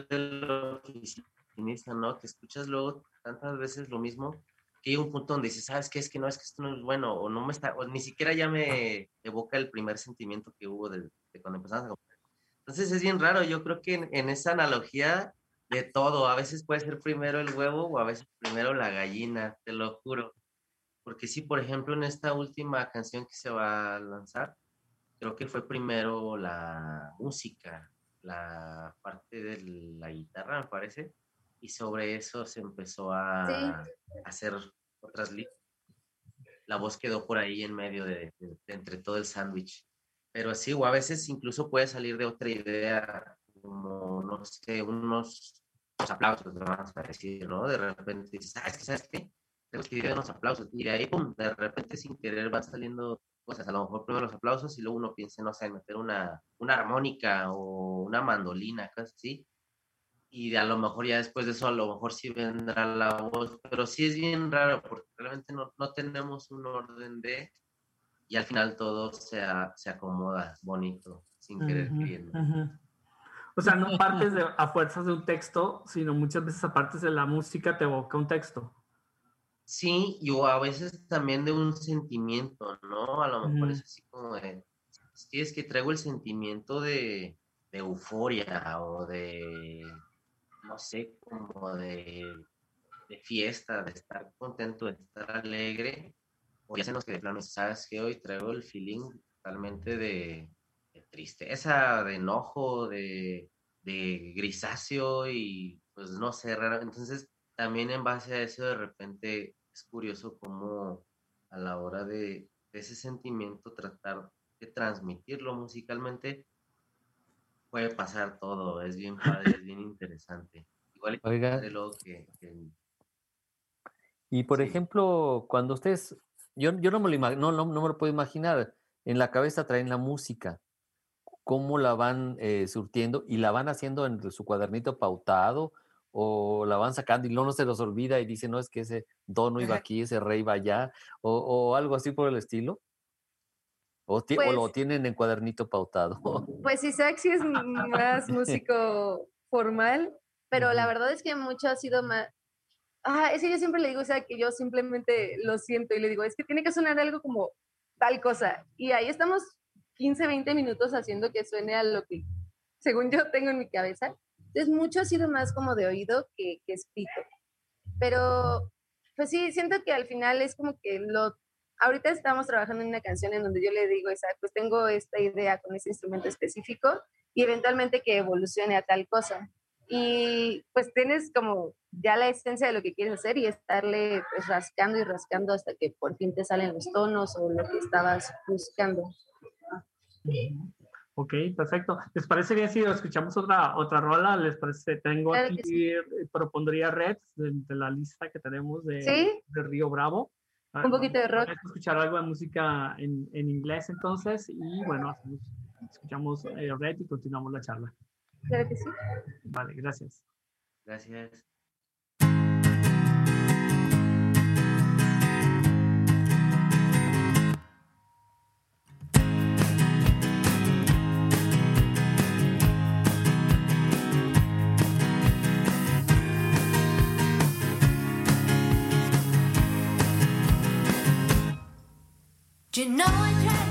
del oficinista, ¿no? Que escuchas luego tantas veces lo mismo, hay un punto donde dices, ¿sabes qué? Es que no, es que esto no es bueno, o no me está, o ni siquiera ya me evoca el primer sentimiento que hubo de, de cuando empezamos a comprar. Entonces es bien raro, yo creo que en, en esa analogía de todo, a veces puede ser primero el huevo o a veces primero la gallina, te lo juro. Porque sí, por ejemplo, en esta última canción que se va a lanzar, creo que fue primero la música, la parte de la guitarra, me parece, y sobre eso se empezó a, Sí. a hacer otras líneas. La voz quedó por ahí en medio de, de- de entre todo el sándwich. Pero sí, o a veces incluso puede salir de otra idea, como, no sé, unos aplausos, vamos a decir, ¿no? De repente dices, ah, es que, ¿sabes qué? Tenemos que unos aplausos. Y de ahí, pum, de repente sin querer van saliendo cosas. A lo mejor primero los aplausos y luego uno piensa, no sé, en meter una, una armónica o una mandolina, cosas así. Y a lo mejor ya después de eso, a lo mejor sí vendrá la voz. Pero sí es bien raro porque realmente no, no tenemos un orden de... Y al final todo se, a- se acomoda bonito, sin querer queriendo. ujú. O sea, no partes de, a fuerzas de un texto, sino muchas veces a partes de la música te evoca un texto. Sí, y a veces también de un sentimiento, ¿no? A lo mejor es así como de, sí, es que traigo el sentimiento de, de euforia o de, no sé, como de, de fiesta, de estar contento, de estar alegre. O ya se nos que de plano, sabes que hoy traigo el feeling totalmente de, de tristeza, de enojo, de, de grisáceo y pues no sé, raro. Entonces también en base a eso de repente es curioso cómo a la hora de, de ese sentimiento tratar de transmitirlo musicalmente puede pasar todo, es bien padre, es bien interesante. Igual Oiga. que, que- Y por Sí. ejemplo, cuando ustedes, yo, yo no, me lo no, no, no me lo puedo imaginar, en la cabeza traen la música, cómo la van eh, surtiendo y la van haciendo en su cuadernito pautado o la van sacando y no, no se los olvida y dicen, no, es que ese do no iba aquí, ese rey va allá, o, o algo así por el estilo. O, ti- o lo Pues- tienen en cuadernito pautado. Pues Isaac sí es más músico formal, pero la verdad es que mucho ha sido más... Ah, es que yo siempre le digo, o sea, que yo simplemente lo siento y le digo, es que tiene que sonar algo como tal cosa. Y ahí estamos 15, 20 minutos haciendo que suene a lo que, según yo, tengo en mi cabeza. Entonces, mucho ha sido más como de oído que, que escrito. Pero, pues sí, siento que al final es como que lo... Ahorita estamos trabajando en una canción en donde yo le digo, pues tengo esta idea con ese instrumento específico y eventualmente que evolucione a tal cosa. Y pues tienes como ya la esencia de lo que quieres hacer y estarle pues rascando y rascando hasta que por fin te salen los tonos o lo que estabas buscando. Ok, perfecto. ¿Les parece bien si escuchamos otra, otra rola? ¿Les parece? Tengo Claro aquí, eh, propondría Red de, de la lista que tenemos de, Sí. de Río Bravo. Ah, Un poquito de rock. Vamos a escuchar algo de música en, en inglés entonces y bueno, hacemos- escuchamos eh, Red y continuamos la charla. Claro que sí. Vale, gracias. Gracias. You know I try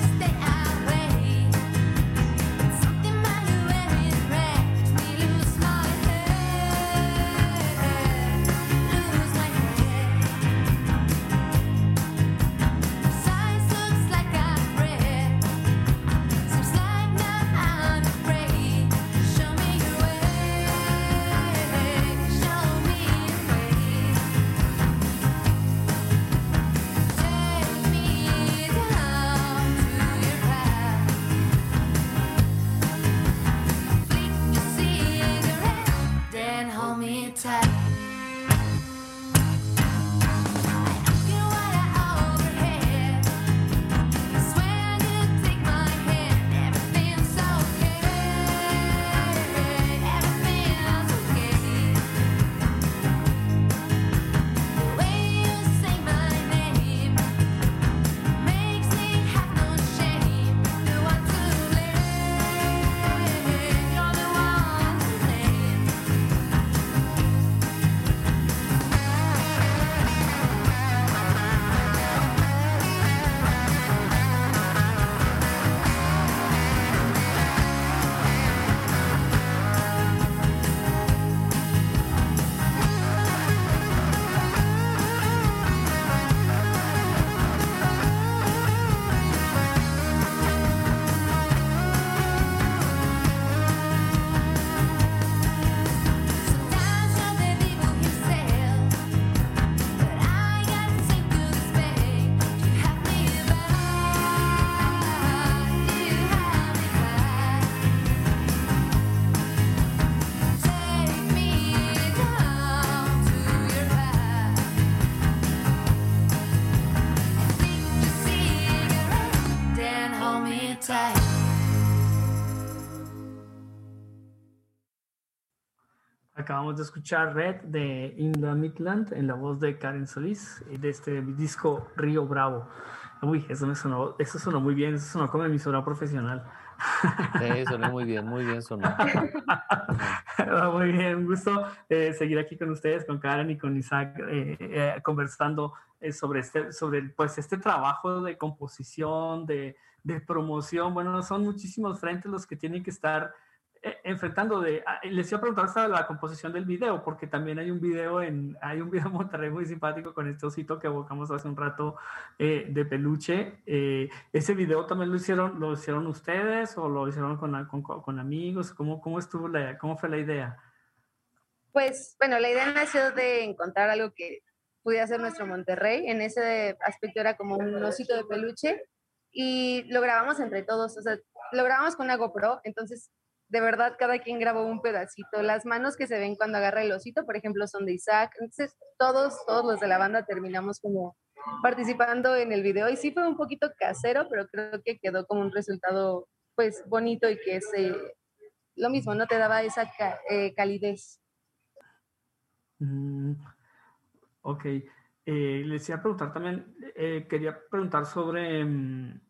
Acabamos de escuchar Red de Inla Midland en la voz de Karen Solís de este disco Río Bravo. Uy, eso me sonó, eso sonó muy bien, eso sonó como emisora profesional. Sí, sonó muy bien, muy bien sonó. Muy bien, un gusto eh, seguir aquí con ustedes, con Karen y con Isaac, eh, eh, conversando eh, sobre, este, sobre pues, este trabajo de composición, de, de promoción. Bueno, son muchísimos frentes los que tienen que estar enfrentando de ah, les iba a preguntar hasta la composición del video porque también hay un video en hay un video en Monterrey muy simpático con este osito que evocamos hace un rato eh, de peluche Eh, ese video también lo hicieron lo hicieron ustedes o lo hicieron con, con, con amigos cómo cómo estuvo la cómo fue la idea Pues bueno, la idea nació de encontrar algo que pudiera ser nuestro Monterrey. En ese aspecto era como un osito de peluche y lo grabamos entre todos. O sea, lo grabamos con una GoPro, entonces de verdad cada quien grabó un pedacito. Las manos que se ven cuando agarra el osito, por ejemplo, son de Isaac. Entonces todos, todos los de la banda terminamos como participando en el video y sí fue un poquito casero, pero creo que quedó como un resultado pues bonito y que se lo mismo, no te daba esa ca- eh, calidez. Mm, ok. Eh, les iba a preguntar también, eh, quería preguntar sobre, mm,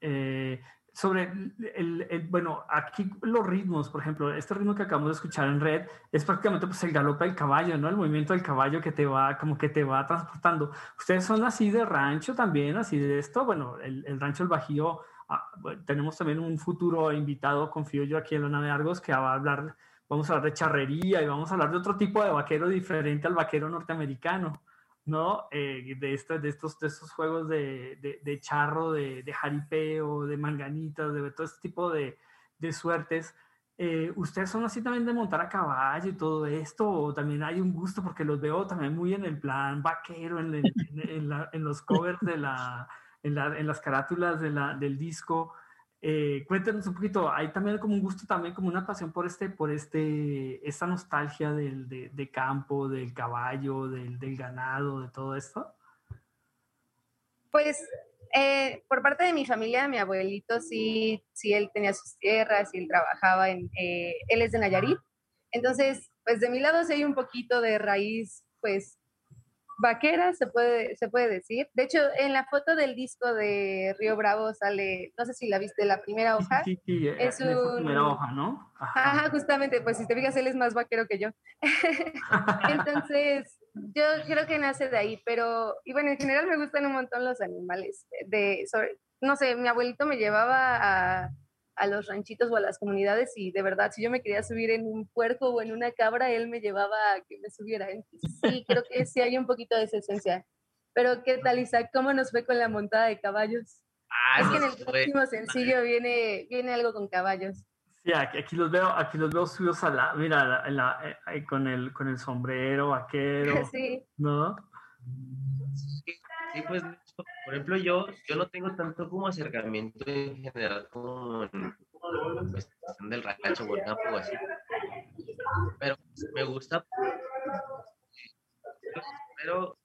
eh, sobre el, bueno, aquí los ritmos, por ejemplo, este ritmo que acabamos de escuchar en Red es prácticamente pues el galope del caballo, ¿no? El movimiento del caballo que te va, como que te va transportando. ¿Ustedes son así de rancho también, así de esto? Bueno, el, el rancho El Bajío, ah, bueno, tenemos también un futuro invitado, confío yo, aquí en la nave Argos, que va a hablar vamos a hablar de charrería y vamos a hablar de otro tipo de vaquero diferente al vaquero norteamericano, ¿no? Eh, de, estos, de, estos, de estos juegos de, de, de charro, de, de, jaripeo, de manganitas, de todo este tipo de, suertes. Eh, ¿Ustedes son así también de montar a caballo y todo esto? ¿O también hay un gusto? Porque los veo también muy en el plan vaquero, en, en, en, la, en los covers de la, en, la, en las carátulas de la, del disco. Eh, cuéntenos un poquito, hay también como un gusto, también como una pasión por este, por este, esta nostalgia del de, campo, del caballo, del, del, ganado, de todo esto. Pues eh, por parte de mi familia, mi abuelito sí, sí él tenía sus tierras y él trabajaba en, eh, él es de Nayarit, entonces, pues de mi lado sí hay un poquito de raíz, pues vaquera, se puede, se puede decir. De hecho, en la foto del disco de Río Bravo sale, no sé si la viste, la primera hoja. Sí, sí, sí es un... un... primera hoja, ¿no? Ajá. Ajá. justamente, pues si te fijas, él es más vaquero que yo. Entonces, yo creo que nace de ahí, pero, y bueno, en general me gustan un montón los animales. De, sobre, no sé, mi abuelito me llevaba a a los ranchitos o a las comunidades y de verdad, si yo me quería subir en un puerco o en una cabra, él me llevaba a que me subiera. Entonces, sí, creo que sí hay un poquito de esa esencia. Pero, ¿qué tal, Isaac? ¿Cómo nos fue con la montada de caballos? Ah, es que en el próximo sencillo viene, viene algo con caballos. Sí, aquí, aquí, los veo, aquí los veo subidos a la, mira, la, la, eh, con, el, con el sombrero vaquero, sí. ¿no? Sí, pues, por ejemplo, yo, yo no tengo tanto como acercamiento en general en cuestión del rancho o el campo o así. Pero pues, me gusta. Pero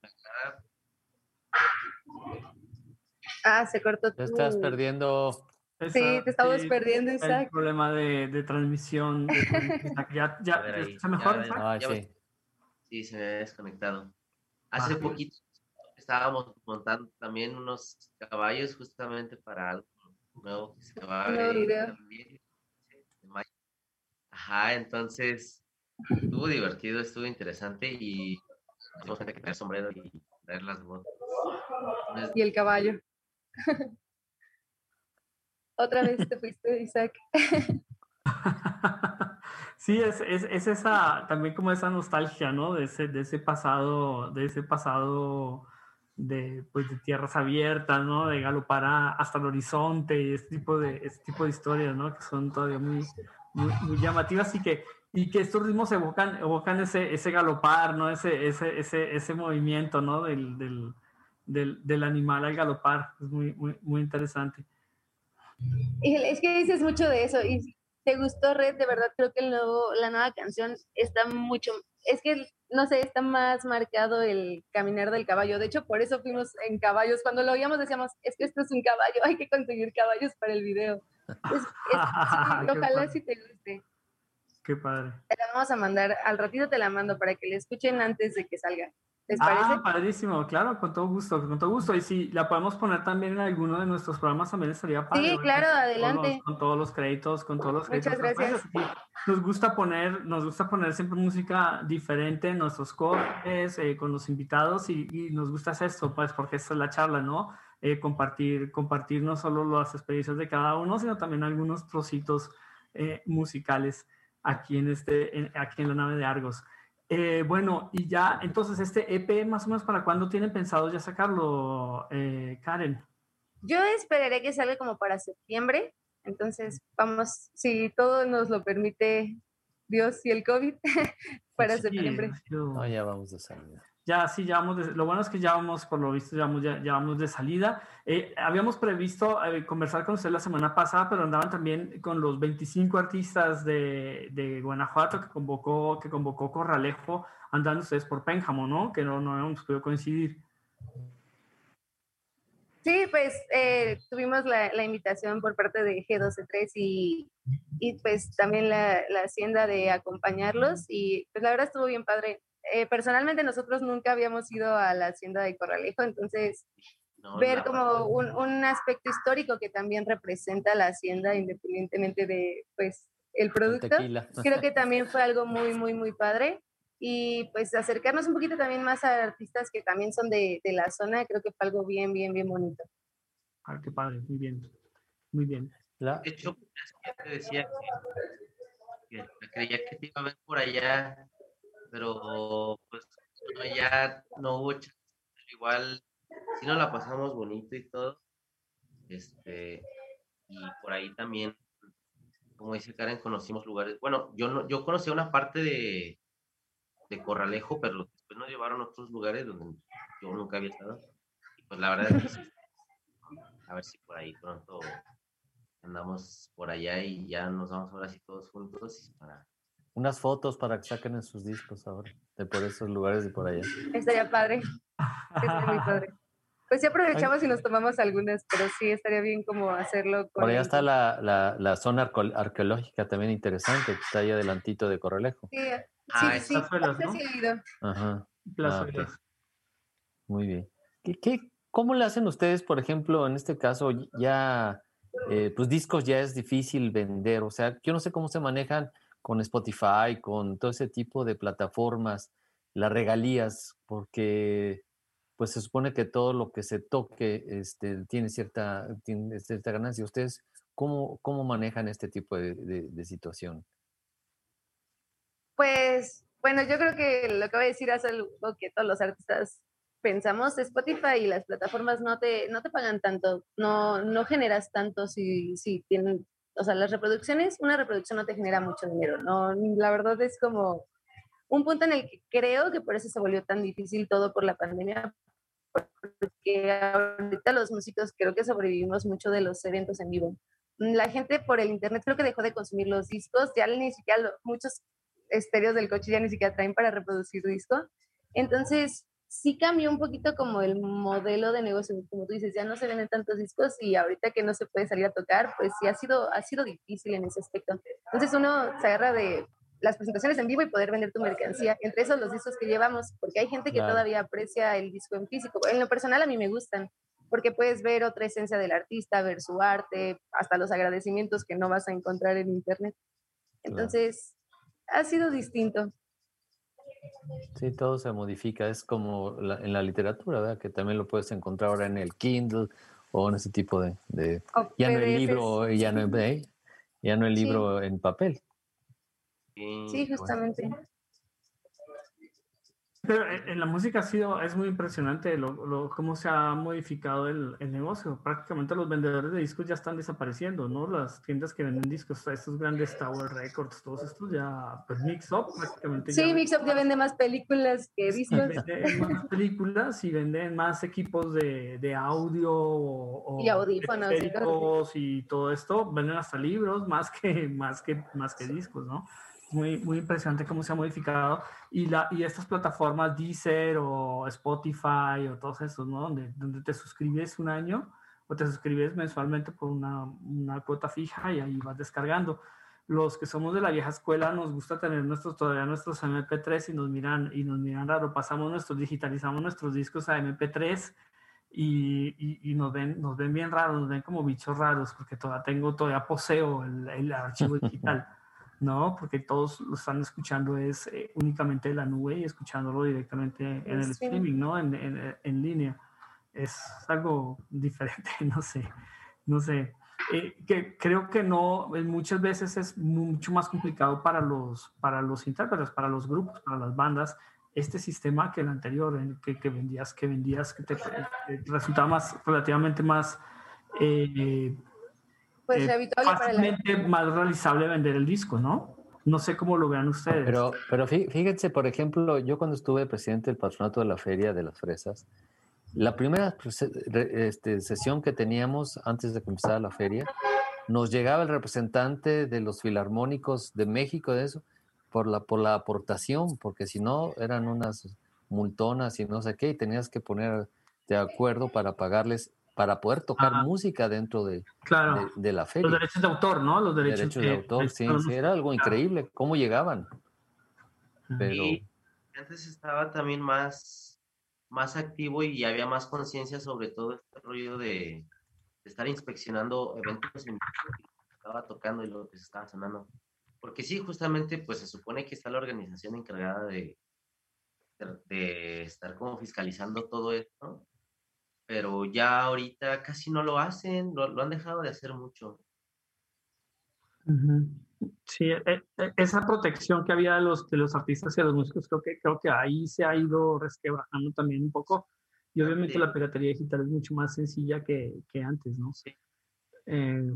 Ah, se cortó. Te estás perdiendo. Esa, sí, te estamos sí, perdiendo, Isaac. El problema de, de transmisión. De, ya, ya, ¿está mejor? Ya, ah, sí. sí, se me ha desconectado. Hace ah, poquito estábamos montando también unos caballos justamente para algo nuevo que se va a ver también. Ajá, entonces estuvo divertido, estuvo interesante y tenemos que tener sombrero y traer las botas. Entonces, y el caballo. Otra vez te fuiste, Isaac. Sí, es, es, es, esa, también como esa nostalgia, ¿no? De ese, de ese pasado, de ese pasado de, pues, de tierras abiertas, ¿no? De galopar hasta el horizonte y este tipo de, este tipo de historias, ¿no? Que son todavía muy, muy, muy, llamativas y que, y que estos ritmos evocan, evocan ese, ese galopar, ¿no? Ese, ese, ese, ese movimiento, ¿no? Del, del, del, del animal al galopar. Es muy, muy, muy interesante. Es que dices mucho de eso y te gustó Red, de verdad creo que el nuevo, la nueva canción está mucho, es que no sé, está más marcado el caminar del caballo. De hecho, por eso fuimos en caballos. Cuando lo oíamos decíamos, es que esto es un caballo, hay que conseguir caballos para el video. Es- es- sí, Qué ojalá sí te guste. Qué padre. Te la vamos a mandar, al ratito te la mando para que la escuchen antes de que salga. ¿Les parece? Ah, padrísimo, claro, con todo gusto, con todo gusto. Y si la podemos poner también en alguno de nuestros programas, también estaría padre. Sí, ¿verdad? claro, Con adelante. los- Con todos los créditos, con todos los Muchas créditos. gracias. Sí, Nos gusta poner, nos gusta poner siempre música diferente en nuestros cortes, eh, con los invitados, y, y nos gusta hacer esto, pues, porque esta es la charla, ¿no? Eh, compartir, compartir no solo las experiencias de cada uno, sino también algunos trocitos eh, musicales aquí en, este, en- aquí en la nave de Argos. Eh, bueno, y ya, entonces, este EP, más o menos, ¿para cuándo tienen pensado ya sacarlo, eh, Karen? Yo esperaré que salga como para septiembre. Entonces, vamos, si todo nos lo permite Dios y el COVID, para Sí, septiembre. No, ya vamos de salida. Ya, sí, ya vamos de- lo bueno es que ya vamos, por lo visto, ya vamos, ya, ya vamos de salida. Eh, habíamos previsto eh, conversar con usted la semana pasada, pero andaban también con los 25 artistas de, de Guanajuato que convocó, que convocó Corralejo, andando ustedes por Pénjamo, ¿no? Que no, no hemos podido coincidir. Sí, pues eh, tuvimos la, la invitación por parte de G123 y, y pues también la, la hacienda de acompañarlos y pues la verdad estuvo bien padre. Eh, personalmente nosotros nunca habíamos ido a la hacienda de Corralejo, entonces No, ver como un, un aspecto histórico que también representa la hacienda independientemente de pues el producto. tequila. Creo que también fue algo muy, muy, muy padre. Y pues acercarnos un poquito también más a artistas que también son de, de la zona, creo que fue algo bien, bien, bien bonito. Ah, qué padre, muy bien, muy bien. La- De hecho, es que te decía que, que creía que te iba a ver por allá, pero pues no, ya no hubo chance. Igual, sí nos la pasamos bonito y todo. Este, y por ahí también, como dice Karen, conocimos lugares. Bueno, yo no, yo conocí una parte de, de Corralejo, pero después nos llevaron a otros lugares donde yo nunca había estado. Y pues la verdad es que a ver si por ahí pronto andamos por allá y ya nos vamos ahora sí todos juntos para unas fotos para que saquen en sus discos ahora, de por esos lugares de por allá. Estaría padre, estaría muy padre. Pues sí aprovechamos y nos tomamos algunas, pero sí estaría bien como hacerlo con... Por allá está la, la, la zona arqueológica también interesante, que está ahí adelantito de Corralejo. Sí, sí, Ah, sí, sí, ¿no? sí ido. Ajá. Plazuelas. ok. Muy bien. ¿Qué, qué, cómo le hacen ustedes, por ejemplo, en este caso, ya, eh, pues discos ya es difícil vender? O sea, yo no sé cómo se manejan con Spotify, con todo ese tipo de plataformas, las regalías, porque pues se supone que todo lo que se toque este, tiene, cierta, tiene cierta ganancia. ¿Ustedes cómo, cómo manejan este tipo de, de- situación? Pues, bueno, yo creo que lo que voy a decir es algo que todos los artistas pensamos. Spotify y las plataformas no te, no te pagan tanto, no, no generas tanto si, si tienen, o sea, las reproducciones, una reproducción no te genera mucho dinero, no, la verdad es como un punto en el que creo que por eso se volvió tan difícil todo por la pandemia, porque ahorita los músicos creo que sobrevivimos mucho de los eventos en vivo. La gente por el internet creo que dejó de consumir los discos, ya ni siquiera muchos estéreos del coche ya ni siquiera traen para reproducir disco. Entonces, sí cambió un poquito como el modelo de negocio, como tú dices, ya no se venden tantos discos y ahorita que no se puede salir a tocar, pues sí ha sido, ha sido difícil en ese aspecto. Entonces uno se agarra de las presentaciones en vivo y poder vender tu mercancía, entre esos los discos que llevamos, porque hay gente que Claro. todavía aprecia el disco en físico. En lo personal a mí me gustan, porque puedes ver otra esencia del artista, ver su arte, hasta los agradecimientos que no vas a encontrar en internet. Claro. Entonces, ha sido distinto. Sí, todo se modifica. Es como la- en la literatura, ¿verdad? Que también lo puedes encontrar ahora en el Kindle o en ese tipo de... ya no el libro, ya no, ¿eh? ya no el Sí. libro en papel. Sí, justamente. Pero en en la música ha sido, es muy impresionante lo, lo- cómo se ha modificado el, el negocio. Prácticamente los vendedores de discos ya están desapareciendo, ¿no? Las tiendas que venden discos, estos grandes Tower Records, todos estos ya, pues Mix Up prácticamente. Sí, ya Mix Up ya vende más películas que discos. venden más películas y venden más equipos de, de audio o, o Y audífonos y todo esto. Venden hasta libros más que, más que, más que discos, ¿no? Muy, muy impresionante cómo se ha modificado. Y, la, y estas plataformas Deezer o Spotify o todos estos, ¿no? Donde, donde te suscribes un año o te suscribes mensualmente por una, una cuota fija y ahí vas descargando. Los que somos de la vieja escuela nos gusta tener nuestros, todavía nuestros MP3 y nos miran, y nos miran raro. Pasamos nuestros, digitalizamos nuestros discos a MP3 y, y, y nos, ven, nos ven bien raros, nos ven como bichos raros, porque todavía tengo, todavía poseo el, el archivo digital. ¿no? Porque todos lo están escuchando es eh, únicamente de la nube y escuchándolo directamente en el streaming, ¿no? En, en, en línea. Es algo diferente, no sé, no sé. Eh, que creo que no, eh, muchas veces es mucho más complicado para los, para los intérpretes, para los grupos, para las bandas, este sistema que el anterior, que, que vendías, que vendías, que te, te resultaba más, relativamente más eh, Pues eh, redituable para la fácilmente más realizable vender el disco, ¿no? No sé cómo lo vean ustedes. Pero, pero fí- fíjense, por ejemplo, yo cuando estuve presidente del patronato de la Feria de las Fresas, la primera prese- re- este, sesión que teníamos antes de comenzar la feria, nos llegaba el representante de los filarmónicos de México, de eso, por la, por la aportación, porque si no eran unas multonas y no sé qué, y tenías que poner de acuerdo para pagarles, para poder tocar Ajá. música dentro de, claro, de- de la los feria. derechos de autor, ¿no? Los derechos, Derechos de autor, sí, sí, era algo increíble, cómo llegaban, pero... Y antes estaba también más, más activo y había más conciencia sobre todo este rollo de, de estar inspeccionando eventos en que estaba tocando y lo que se estaba sonando. Porque sí, justamente, pues se supone que está la organización encargada de, de, de estar como fiscalizando todo esto, pero ya ahorita casi no lo hacen, lo, lo han dejado de hacer mucho. Sí, e- e- esa protección que había de los, de los artistas y de los músicos, creo que, creo que ahí se ha ido resquebrajando también un poco. Y obviamente Sí. la piratería digital es mucho más sencilla que, que antes, ¿no? Sí. Eh,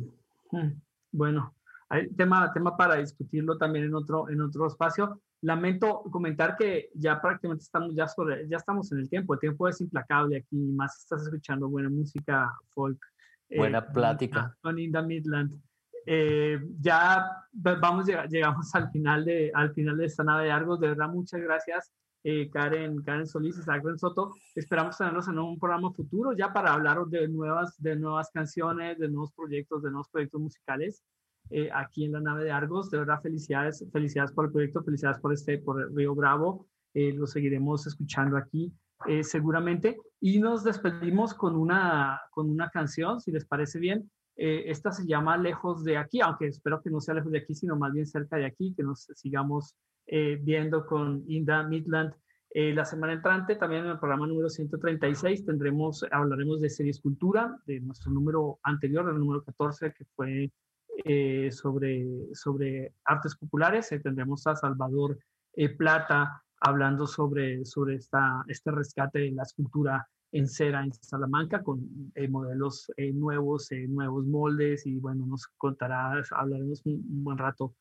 hmm, bueno, hay tema, tema para discutirlo también en otro, en otro espacio. Lamento comentar que ya prácticamente estamos, ya, sobre, ya estamos en el tiempo. El tiempo es implacable aquí, más estás escuchando buena música folk. eh, Buena plática. Con Inda Midland. Eh, ya va- vamos, llega- llegamos al final, de, al final de esta nave de Argos. De verdad, muchas gracias, eh, Karen, Karen Solís y Sacren Soto. Esperamos tenerlos en un programa futuro ya para hablaros de nuevas, de nuevas canciones, de nuevos proyectos, de nuevos proyectos musicales eh, aquí en la nave de Argos. De verdad, felicidades, felicidades por el proyecto, felicidades por este, por Río Bravo. Eh, lo seguiremos escuchando aquí eh, seguramente. Y nos despedimos con una, con una canción, si les parece bien. Eh, esta se llama Lejos de aquí, aunque espero que no sea lejos de aquí, sino más bien cerca de aquí, que nos sigamos eh, viendo con Inda Midland. Eh, la semana entrante, también en el programa número 136, tendremos, hablaremos de series cultura, de nuestro número anterior, el número 14, que fue eh, sobre, sobre artes populares. Eh, tendremos a Salvador eh, Plata hablando sobre, sobre esta, este rescate de la escultura en cera en Salamanca con modelos nuevos, nuevos moldes y bueno, nos contará, hablaremos un, buen rato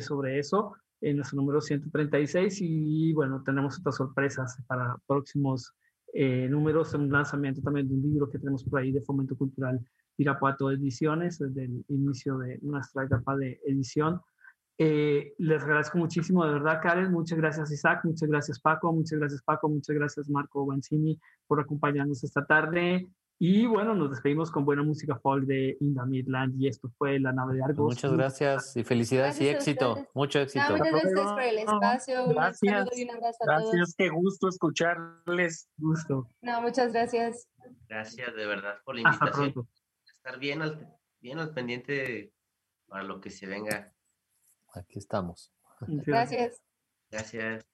sobre eso en nuestro número 136 y bueno, tenemos otras sorpresas para próximos números, un lanzamiento también de un libro que tenemos por ahí de Fomento Cultural Irapuato Ediciones, desde el inicio de nuestra etapa de edición. Eh, les agradezco muchísimo, de verdad, Karen. Muchas gracias, Isaac. Muchas gracias, Paco. Muchas gracias, Paco. Muchas gracias, Marco Banzini, por acompañarnos esta tarde. Y bueno, nos despedimos con buena música folk de Inda Midland. Y esto fue La Nave de Argos. Muchas gracias y felicidades y Gracias a éxito, mucho No, éxito. muchas gracias por el espacio. Un Gracias. saludo y un abrazo a todos. Gracias, qué gusto escucharles. Gusto. No, muchas gracias. Gracias de verdad por la Hasta invitación. pronto. Estar bien al, bien al pendiente para lo que se venga. Aquí estamos. Gracias. Gracias.